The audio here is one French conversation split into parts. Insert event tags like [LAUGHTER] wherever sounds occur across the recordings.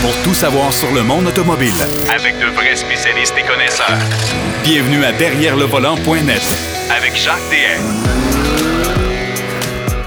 pour tout savoir sur le monde automobile. Avec de vrais spécialistes et connaisseurs. Bienvenue à Derrière le volant.net Avec Jacques DM.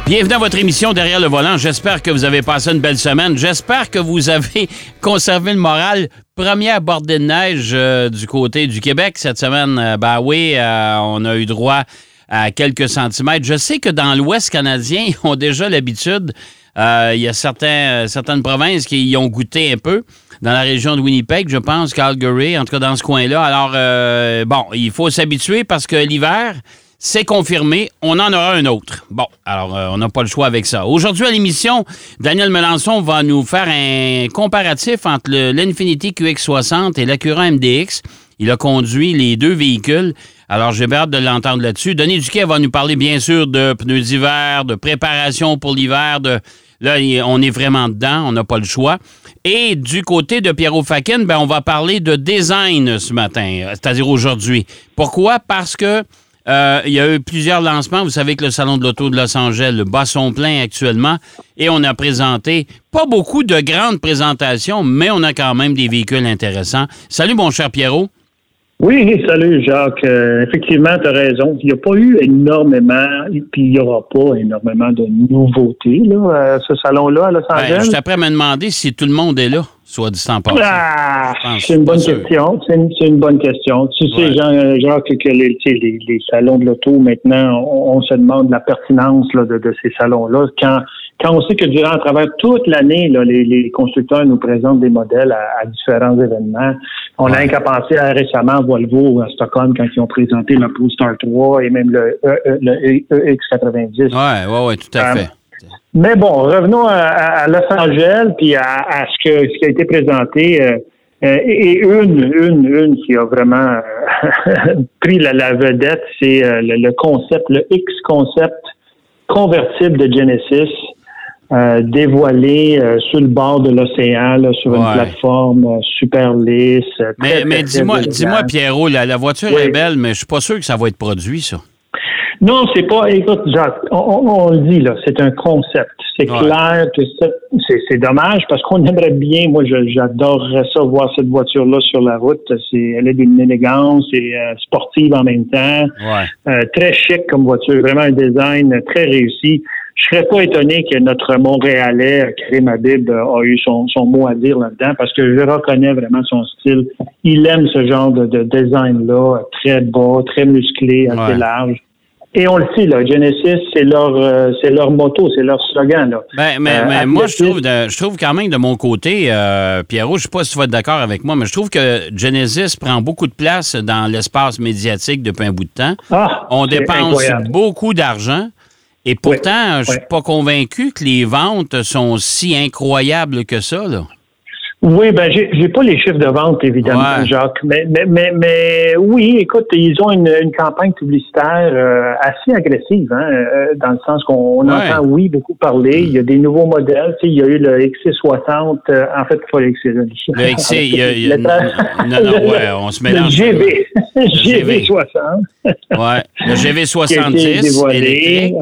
Bienvenue à votre émission Derrière le volant. J'espère que vous avez passé une belle semaine. J'espère que vous avez [LAUGHS] conservé le moral. Première bordée de neige euh, du côté du Québec cette semaine. Euh, ben oui, euh, on a eu droit à quelques centimètres. Je sais que dans l'Ouest canadien, [LAUGHS] ils ont déjà l'habitude. Il y a certains, certaines provinces qui y ont goûté un peu. Dans la région de Winnipeg, je pense, Calgary, en tout cas dans ce coin-là. Alors, bon, il faut s'habituer parce que l'hiver, c'est confirmé. On en aura un autre. Bon, alors, euh, on n'a pas le choix avec ça. Aujourd'hui, à l'émission, Daniel Melançon va nous faire un comparatif entre l'Infinity QX60 et l'Acura MDX. Il a conduit les deux véhicules. Alors, j'ai hâte de l'entendre là-dessus. Denis Duquet va nous parler, bien sûr, de pneus d'hiver, de préparation pour l'hiver, de... Là, on est vraiment dedans, on n'a pas le choix. Et du côté de Pierrot Fakin, ben, on va parler de design ce matin, c'est-à-dire aujourd'hui. Pourquoi? Parce que euh, il y a eu plusieurs lancements. Vous savez que le Salon de l'Auto de Los Angeles bat son plein actuellement et on a présenté pas beaucoup de grandes présentations, mais on a quand même des véhicules intéressants. Salut, mon cher Pierrot. Oui, salut Jacques. Euh, effectivement, tu as raison. Il n'y a pas eu énormément, et puis il n'y aura pas énormément de nouveautés là, à ce salon-là à Los ben, Angeles. je t'apprends à me demander si tout le monde est là soit dit passant? Ah, c'est une bonne question. C'est une, bonne question. Tu sais, genre, que, les, les, salons de l'auto, maintenant, on, se demande la pertinence de, ces salons-là. Quand, quand on sait que durant, à travers toute l'année, les, constructeurs nous présentent des modèles à, différents événements. On n'a qu'à penser à récemment Volvo à Stockholm quand ils ont présenté le Polestar 3 et même le, e, e, le EX90. Oui, oui, oui, tout à euh, fait. Mais bon, revenons à, Los Angeles, puis à, ce, que, ce qui a été présenté. Euh, euh, et une, une, une qui a vraiment euh, [LAUGHS] pris la, vedette, c'est le, concept, le X-concept convertible de Genesis, dévoilé sur le bord de l'océan, sur une plateforme super lisse. mais, mais dis-moi, dis-moi, Pierrot, la, voiture est belle, mais je suis pas sûr que ça va être produit, ça. Non, c'est pas. Écoute, Jacques, on, le dit là, c'est un concept. C'est clair que c'est dommage parce qu'on aimerait bien. Moi, j'adorerais ça voir cette voiture-là sur la route. C'est, elle est d'une élégance et euh, sportive en même temps. Euh, très chic comme voiture, vraiment un design très réussi. Je serais pas étonné que notre Montréalais, Karim Habib, a eu son, mot à dire là-dedans parce que je reconnais vraiment son style. Il aime ce genre de, design-là, très bas, très musclé, assez large. Et on le sait, là, Genesis, c'est leur, euh, c'est leur moto, c'est leur slogan. Là. Ben, mais, euh, moi, je trouve, je trouve quand même de mon côté, euh, Pierrot, je ne sais pas si tu vas être d'accord avec moi, mais je trouve que Genesis prend beaucoup de place dans l'espace médiatique depuis un bout de temps. Ah, on dépense beaucoup d'argent. Et pourtant, je ne suis pas convaincu que les ventes sont si incroyables que ça. Là. Oui, ben j'ai, j'ai pas les chiffres de vente, évidemment, Jacques. Mais, mais, mais, mais, oui, écoute, ils ont une, une campagne publicitaire euh, assez agressive, hein, euh, dans le sens qu'on entend, oui, beaucoup parler. Il y a des nouveaux modèles. Tu sais, il y a eu le XC60, euh, en fait, pas le XC. Le XC, il y a, il y a non, non, ouais, on se mélange. Le [LAUGHS] GV. GV60. ouais, le GV70 électrique.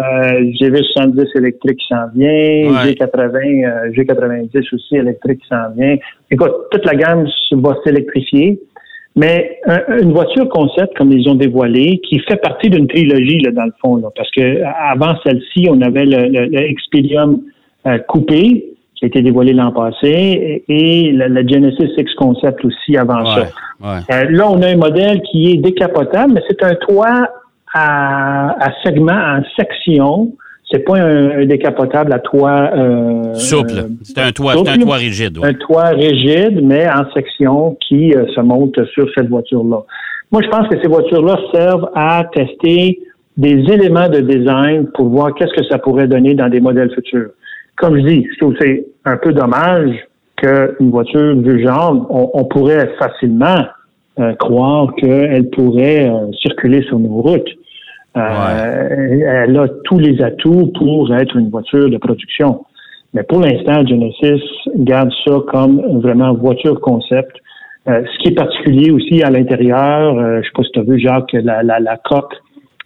GV70 électrique qui s'en vient. G80, G90 aussi électrique qui s'en vient. Écoute, toute la gamme va s'électrifier, mais une voiture concept, comme ils ont dévoilé, qui fait partie d'une trilogie, là, dans le fond, là, parce que avant celle-ci, on avait le, le, Expedium euh, coupé, qui a été dévoilé l'an passé, et, la, Genesis X Concept aussi avant ça. Euh, là, on a un modèle qui est décapotable, mais c'est un toit à, à segment, en section, c'est pas un, décapotable à toit euh, souple. C'est un toit, un toit rigide. Un toit rigide, mais en section qui euh, se monte sur cette voiture-là. Moi, je pense que ces voitures-là servent à tester des éléments de design pour voir qu'est-ce que ça pourrait donner dans des modèles futurs. Comme je dis, je trouve que c'est un peu dommage qu'une voiture du genre, on, pourrait facilement euh, croire qu'elle pourrait circuler sur nos routes. Euh, elle a tous les atouts pour être une voiture de production. Mais pour l'instant, Genesis garde ça comme vraiment voiture concept. Euh, ce qui est particulier aussi à l'intérieur, euh, je ne sais pas si tu as vu, Jacques, la, la, la coque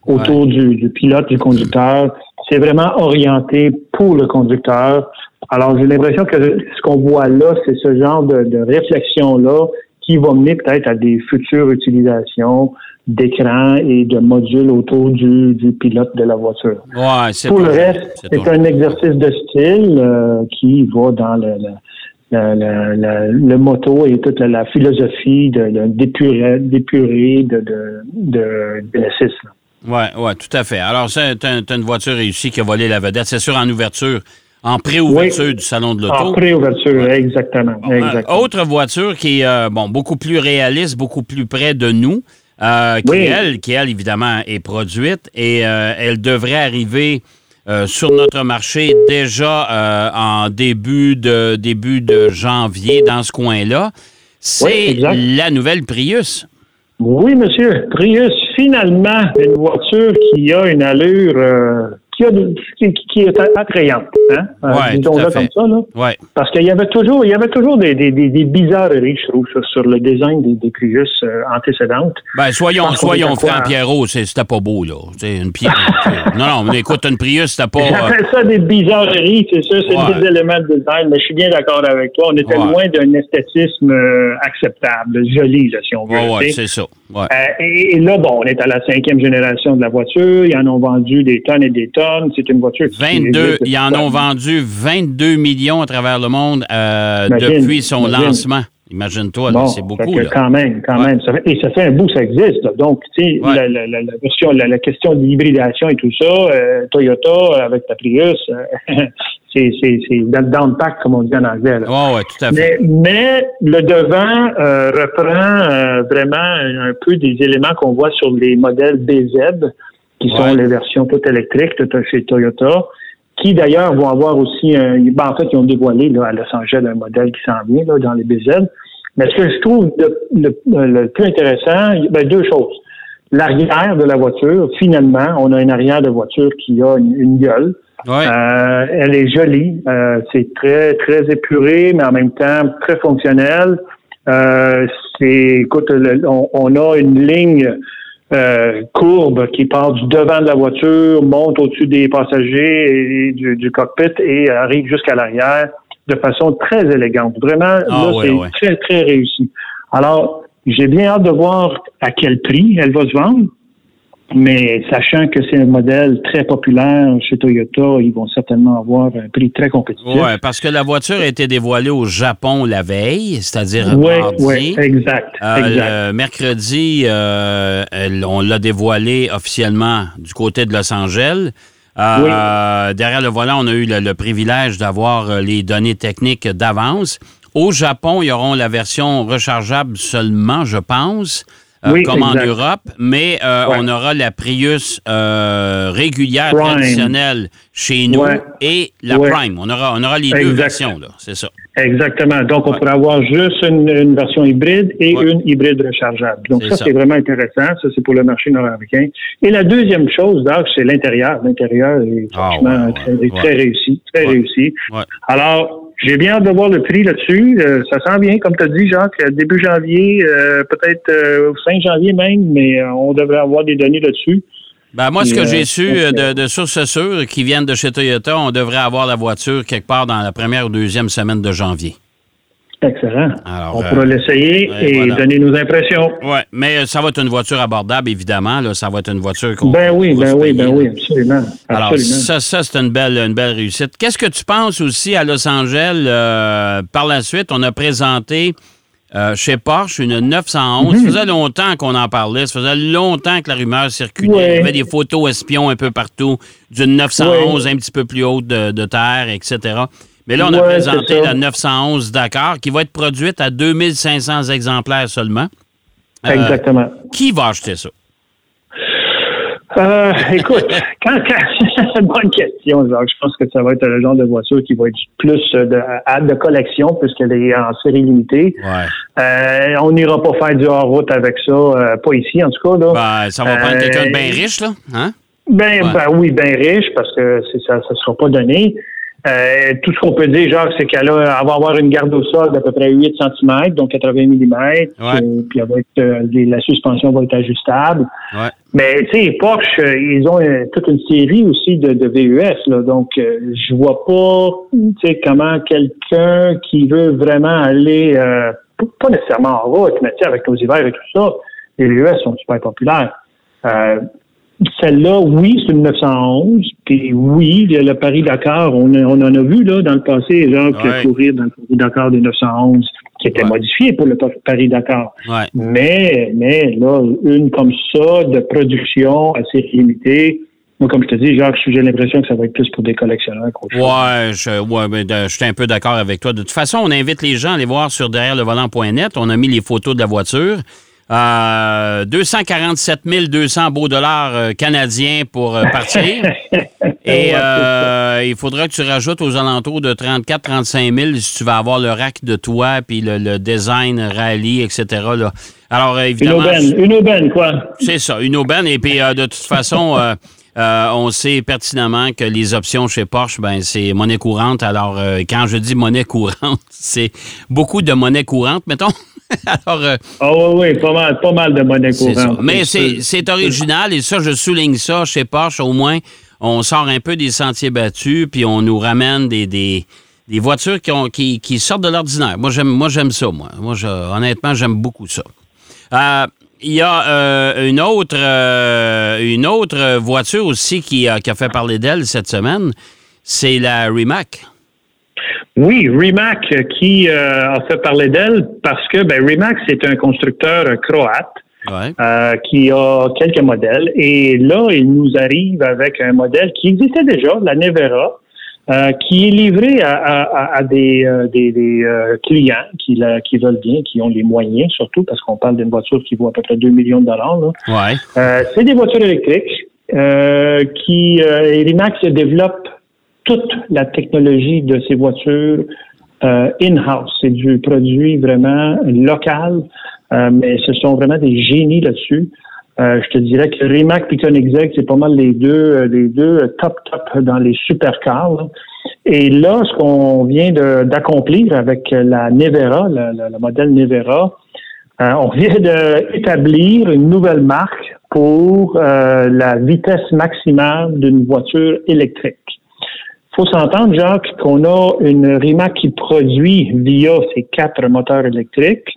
autour du, du, pilote, du conducteur, C'est vraiment orienté pour le conducteur. Alors, j'ai l'impression que ce qu'on voit là, c'est ce genre de, de réflexion-là qui va mener peut-être à des futures utilisations d'écran et de modules autour du, du pilote de la voiture. Ouais, Pour le reste, c'est un exercice de style euh, qui va dans le, le, le, le- le- le moto et toute la, la philosophie de, de- d'épurer, d'épurer de, de, de, de l'A6, là. Oui, ouais, tout à fait. Alors, c'est un- une voiture réussie qui a volé la vedette. C'est sûr, en ouverture, en pré-ouverture Oui. du salon de En l'auto. préouverture, exactement. Bon, exactement. autre voiture qui est euh, bon, beaucoup plus réaliste, beaucoup plus près de nous, euh, qui, Oui. elle, qui, elle, évidemment, est produite et euh, elle devrait arriver euh, sur notre marché déjà euh, en début de, début de janvier dans ce coin-là. C'est la nouvelle Prius. Oui, monsieur. Prius, finalement, une voiture qui a une allure euh, qui, a de- qui, qui est attrayante. Hein? Euh, Ouais, disons-le comme ça. Là. Ouais. Parce qu'il y avait toujours, il y avait toujours des, des, des, des bizarreries, je trouve, sur, sur le design des, des Prius euh, antécédentes. Ben, soyons, soyons francs, hein? Pierrot, c'était pas beau, là. C'est une Pierre. [LAUGHS] non, non, mais écoute, une Prius, c'était pas. euh, J'appelle ça des bizarreries, c'est ça, c'est Ouais. des éléments de design, mais je suis bien d'accord avec toi. On était loin d'un esthétisme euh, acceptable, joli, là, si on veut. sais. c'est ça. Euh, et là, bon, on est à la cinquième génération de la voiture. Ils en ont vendu des tonnes et des tonnes. C'est une voiture qui 22, existe ils en ont vendu 22 millions à travers le monde euh, Imagine, depuis son imagine. lancement. Imagine-toi, Bon, c'est beaucoup. Là. Quand même, quand Ouais. même. Ça fait- et ça fait un bout ça existe. là. Donc, tu sais, Ouais. la, la, la, la la, la question de l'hybridation et tout ça, euh, Toyota avec ta Prius, euh, [LAUGHS] c'est dans, le pack, comme on dit en anglais. là. Ouais, ouais, tout à fait. Mais, mais le devant euh, reprend vraiment un peu des éléments qu'on voit sur les modèles BZ, qui Ouais. sont les versions toutes électriques de chez Toyota, qui d'ailleurs vont avoir aussi un. ben, en fait, ils ont dévoilé là, à Los Angeles un modèle qui s'en vient là, dans les BZ. Mais ce que je trouve le, le- le plus intéressant, ben, deux choses. L'arrière de la voiture, finalement, on a une arrière de voiture qui a une, une gueule. Ouais. Euh, elle est jolie. Euh, c'est très, très épuré, mais en même temps très fonctionnel. Euh, c'est, écoute, le- on, on a une ligne euh, courbe qui part du devant de la voiture, monte au-dessus des passagers et du, du cockpit et arrive jusqu'à l'arrière de façon très élégante. Vraiment, Ah, là, ouais, c'est ouais. très, très réussi. Alors, j'ai bien hâte de voir à quel prix elle va se vendre. Mais sachant que c'est un modèle très populaire chez Toyota, ils vont certainement avoir un prix très compétitif. Ouais, parce que la voiture a été dévoilée au Japon la veille, c'est-à-dire Oui, mardi. oui, exact, Euh, exact. le mercredi, euh, elle- on l'a dévoilé officiellement du côté de Los Angeles. Euh, Derrière le volant, on a eu le, le privilège d'avoir euh, les données techniques d'avance. Au Japon, ils auront la version rechargeable seulement, je pense, euh, Oui, comme en. Europe, mais euh, Ouais. on aura la Prius euh, régulière, Prime. traditionnelle chez nous Ouais. et la Ouais. Prime. On aura, on aura les deux versions, c'est ça. Exactement. Donc, on pourrait avoir juste une, une version hybride et une hybride rechargeable. Donc, ça, ça. c'est vraiment intéressant. Ça, c'est pour le marché nord-américain. Et la deuxième chose, donc, c'est l'intérieur. L'intérieur est Ah, franchement très, très réussi. Très réussi. Alors, j'ai bien hâte de voir le prix là-dessus. Euh, ça sent bien, comme tu as dit, Jacques, euh, début janvier, euh, peut-être euh, fin janvier même, mais euh, on devrait avoir des données là-dessus. Ben, moi, ce que Et, j'ai euh, su euh, de, de sources sûres qui viennent de chez Toyota, on devrait avoir la voiture quelque part dans la première ou deuxième semaine de janvier. Excellent. Alors, on euh, pourra l'essayer ouais, et voilà. donner nos impressions. Oui, mais euh, ça va être une voiture abordable, évidemment. Là, ça va être une voiture qu'on Ben oui, ben se oui, ben oui, absolument. Alors, absolument. ça, ça c'est une belle, une belle réussite. Qu'est-ce que tu penses aussi à Los Angeles? euh, par la suite, on a présenté euh, chez Porsche une 911. Ça faisait longtemps qu'on en parlait. Ça faisait longtemps que la rumeur circulait. Ouais. Il y avait des photos espions un peu partout d'une 911 un petit peu plus haute de, de terre, etc. Mais là, on a Ouais, présenté la 911 Dakar qui va être produite à 2500 exemplaires seulement. Euh, Exactement. Qui va acheter ça? Euh, écoute, [LAUGHS] quand, quand [LAUGHS] bonne question, Jacques. Je pense que ça va être le genre de voiture qui va être plus de, à- de collection puisqu'elle est en série limitée. Ouais. Euh, on n'ira pas faire du hors-route avec ça, euh, pas ici en tout cas. Là. Ben, ça va prendre quelqu'un de bien riche, là. Hein? Ben, Ouais. ben oui, bien riche, parce que ça ne sera pas donné. Euh, tout ce qu'on peut dire, Jacques, c'est qu'elle va avoir une garde au sol d'à peu près 8 cm, donc 80 mm. Ouais. puis elle va être, euh, les- la suspension va être ajustable. Ouais. Mais tu sais, Porsche, euh, ils ont euh, toute une série aussi de, de VUS, là, donc euh, je vois pas, comment quelqu'un qui veut vraiment aller, euh, pas nécessairement en route, mais tu sais, avec nos hivers et tout ça, les VUS sont super populaires. Celle-là, oui, c'est une 911. Puis oui, le, le Paris-Dakar, on, a- on en a vu là dans le passé, genre Ouais. courir dans le Paris-Dakar des 911, qui était Ouais. modifié pour le Pa- Paris-Dakar. Ouais. Mais, mais là, une comme ça, de production assez limitée, moi, comme je te dis, Jacques, j'ai l'impression que ça va être plus pour des collectionneurs qu'autre chose. Ouais, je, ouais, ben, de- je suis un peu d'accord avec toi. De toute façon, on invite les gens à aller voir sur derrière le volant.net. On a mis les photos de la voiture. Euh, 247 200 beaux dollars euh, canadiens pour euh, partir. [LAUGHS] Et euh, il faudra que tu rajoutes aux alentours de 34-35 000 si tu vas avoir le rack de toit, puis le, le design rallye, etc. Là. Alors, euh, Une évidemment, aubaine, une aubaine, quoi. c'est ça, une aubaine. Et puis, euh, de toute façon, euh, on sait pertinemment que les options chez Porsche, ben, c'est monnaie courante. Alors, euh, quand je dis monnaie courante, [LAUGHS] c'est beaucoup de monnaie courante, mettons. [LAUGHS] Alors, euh, Ah oui, oui, pas mal, pas mal de monnaie courante. Mais c'est original et ça, je souligne ça chez Porsche. Au moins, on sort un peu des sentiers battus puis on nous ramène des, des, des voitures qui, ont, qui, qui sortent de l'ordinaire. Moi, j'aime moi j'aime ça, moi. Moi, je- honnêtement, j'aime beaucoup ça. Euh, Il y a euh, une, autre, euh, une autre voiture aussi qui, a- qui a fait parler d'elle cette semaine. C'est la Rimac. Oui, Rimac euh, qui euh, a fait parler d'elle parce que ben, Rimac, c'est un constructeur croate Ouais. euh, qui a quelques modèles. Et là, il nous arrive avec un modèle qui existait déjà, la Nevera, euh, qui est livré à, à- à- des, euh, des, des, euh, clients qui, la- qui veulent bien, qui ont les moyens surtout, parce qu'on parle d'une voiture qui vaut à peu près 2 millions de dollars. là. Ouais. Euh, c'est des voitures électriques euh, qui euh, se développe toute la technologie de ces voitures euh, in-house. C'est du produit vraiment local, euh, mais ce sont vraiment des génies là-dessus. Euh, je te dirais que Rimac et Koenigsegg, c'est pas mal les deux, euh, les deux euh, top top dans les supercars. Et là, ce qu'on vient d'accomplir avec la Nevera, le, le- le modèle Nevera, euh, on vient d'établir une nouvelle marque pour euh, la vitesse maximale d'une voiture électrique. faut s'entendre, Jacques, qu'on a une Rimac qui produit via ses quatre moteurs électriques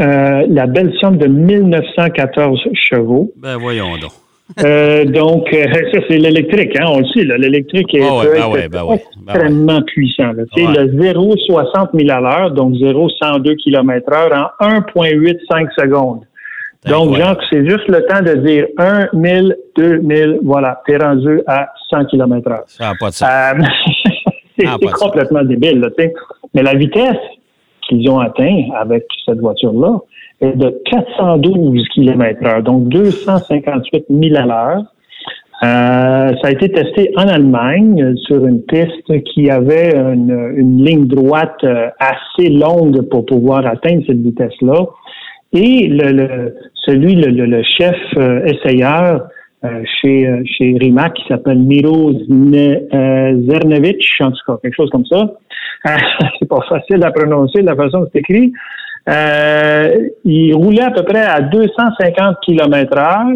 euh, la belle somme de 1914 chevaux. Ben voyons donc. Euh, donc, euh, [LAUGHS] ça, c'est l'électrique, hein, on le sait. L'électrique est, Ah ouais, ben ouais, ben ouais, ben extrêmement puissant. Le 0 60 000 à l'heure, donc 0 102 km heure en 1,85 secondes. Donc. Jean, c'est juste le temps de dire 1 000, 2 000, voilà, t'es rendu à 100 km heure. Ça n'a pas de sens. Euh, [LAUGHS] c'est complètement débile, là, tu sais. Mais la vitesse qu'ils ont atteint avec cette voiture-là est de 412 km heure, donc 258 000 à l'heure. Euh, ça a été testé en Allemagne sur une piste qui avait une, ligne droite euh, assez longue pour pouvoir atteindre cette vitesse-là. Et le, le- celui, le, le- le chef euh, essayeur chez, euh, chez Rimac, qui s'appelle Miro euh, Zernovich, en tout cas, quelque chose comme ça. Euh, [LAUGHS] c'est pas facile à prononcer de la façon que c'est écrit. Euh, il roulait à peu près à 250 km heure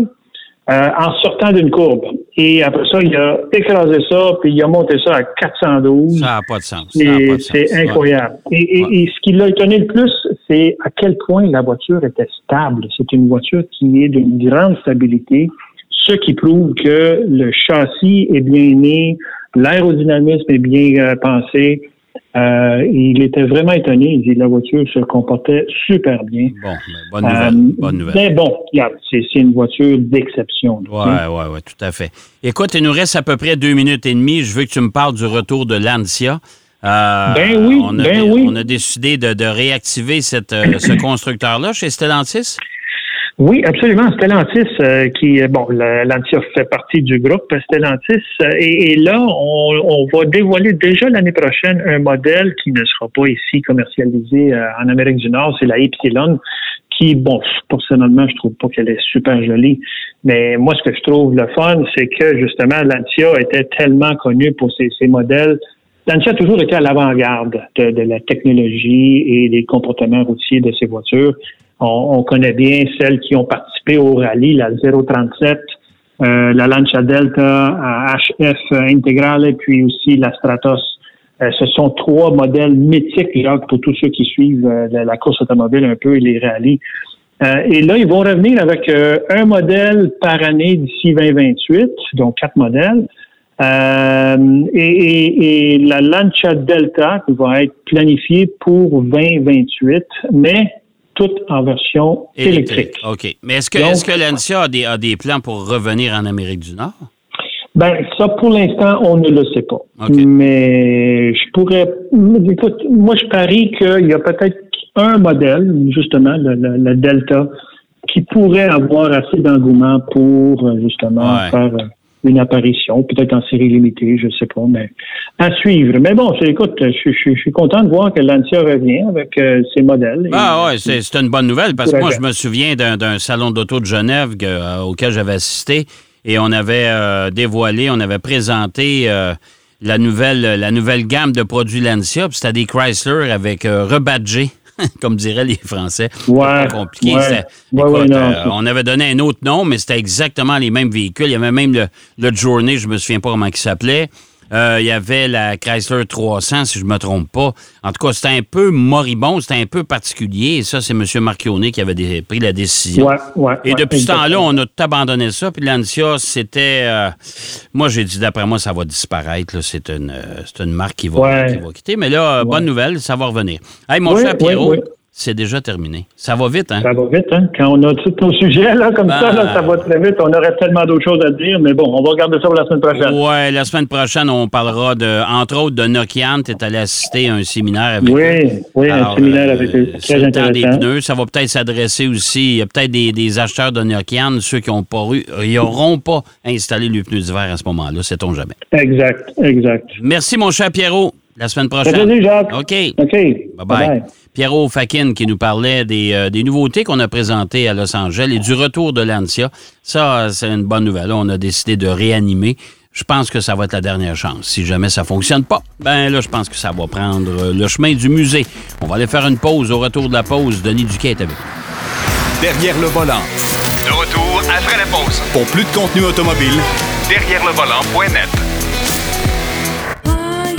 euh, en sortant d'une courbe. Et après ça, il a écrasé ça, puis il a monté ça à 412. Ça n'a pas de sens. C'est incroyable. Et, et- Ouais. et ce qui l'a étonné le plus, c'est à quel point la voiture était stable. C'est une voiture qui est d'une grande stabilité, ce qui prouve que le châssis est bien né, l'aérodynamisme est bien euh, pensé. Euh, il était vraiment étonné. Il dit la voiture se comportait super bien. Bon, ben, bonne nouvelle. Euh, bonne nouvelle. Mais bon, regarde, c'est une voiture d'exception. Oui, oui, oui, tout à fait. Écoute, il nous reste à peu près deux minutes et demie. Je veux que tu me parles du retour de Lancia. Euh, Ben oui, on a, ben oui. On a décidé de, de réactiver cette, ce constructeur-là chez Stellantis? Oui, absolument. Stellantis, euh, qui, euh, bon, la- Lancia fait partie du groupe Stellantis. euh, et, là, on, on va dévoiler déjà l'année prochaine un modèle qui ne sera pas ici commercialisé euh, en Amérique du Nord. C'est la Ypsilon, qui, bon, personnellement, je trouve pas qu'elle est super jolie. Mais moi, ce que je trouve le fun, c'est que justement, Lancia était tellement connue pour ses, ses modèles. Lancia a toujours été à l'avant-garde de, de la technologie et des comportements routiers de ses voitures. On, on connaît bien celles qui ont participé au rallye, la 037, euh, la Lancia Delta, HF Intégrale et puis aussi la Stratos. Euh, ce sont trois modèles mythiques, pour tous ceux qui suivent euh, la, course automobile un peu et les rallyes. et là, ils vont revenir avec un modèle par année d'ici 2028, donc quatre modèles. Et, et, la Lancia Delta qui va être planifiée pour 2028, mais en version électrique. OK. Mais est-ce que, est que l'ANSIA a des, plans pour revenir en Amérique du Nord? Ben, ça, pour l'instant, on ne le sait pas. Mais je pourrais. Écoute, moi, je parie qu'il y a peut-être un modèle, justement, le, Delta, qui pourrait avoir assez d'engouement pour, justement, faire une apparition, peut-être en série limitée, je ne sais pas, mais à suivre. Mais bon, écoute, je, suis content de voir que Lancia revient avec euh, ses modèles. Ah oui, c'est une bonne nouvelle parce que moi, je me souviens d'un salon d'auto de Genève euh, auquel j'avais assisté et on avait euh, dévoilé, on avait présenté la nouvelle, la nouvelle gamme de produits Lancia. C'était des Chrysler avec rebadgé [LAUGHS] comme diraient les Français. Ouais. compliqué. Euh, on avait donné un autre nom, mais c'était exactement les mêmes véhicules. Il y avait même le, le Journey, je me souviens pas comment il s'appelait. Euh, il y avait la Chrysler 300, si je ne me trompe pas. En tout cas, c'était un peu moribond, c'était un peu particulier. Et ça, c'est M. Marchionnet qui avait pris la décision. et depuis ce temps-là, on a tout abandonné ça. Puis l'Ancia, c'était... Euh, moi, j'ai dit, d'après moi, ça va disparaître. C'est une, une marque qui va, qui va quitter. Mais là, bonne nouvelle, ça va revenir. Hey, mon cher Pierrot c'est déjà terminé. Ça va vite, hein? Ça va vite, hein? Quand on a tous nos sujets, là, comme ça, là, ça va très vite. On aurait tellement d'autres choses à dire, mais bon, on va regarder ça pour la semaine prochaine. Oui, la semaine prochaine, on parlera, de, entre autres, de Nokian. Tu es allé assister à un séminaire avec Oui, oui, un séminaire avec eux. Très le intéressant. des pneus. Ça va peut-être s'adresser aussi, il y a peut-être des, acheteurs de Nokian, ceux qui n'ont pas eu, ils n'auront pas installé les pneus d'hiver à ce moment-là, sait-on jamais. Exact, exact. Merci, mon cher Pierrot. La semaine prochaine. Salut, Jacques. OK. OK. Bye-bye. Pierrot Fakin qui nous parlait euh, des, nouveautés qu'on a présentées à Los Angeles et du retour de l'ANSIA. Ça, c'est une bonne nouvelle. On a décidé de réanimer. Je pense que ça va être la dernière chance. Si jamais ça fonctionne pas, ben là, je pense que ça va prendre le chemin du musée. On va aller faire une pause. Au retour de la pause, Denis Duquet est avec nous. Derrière le volant. De retour après la pause. Pour plus de contenu automobile, derrière le volant.net.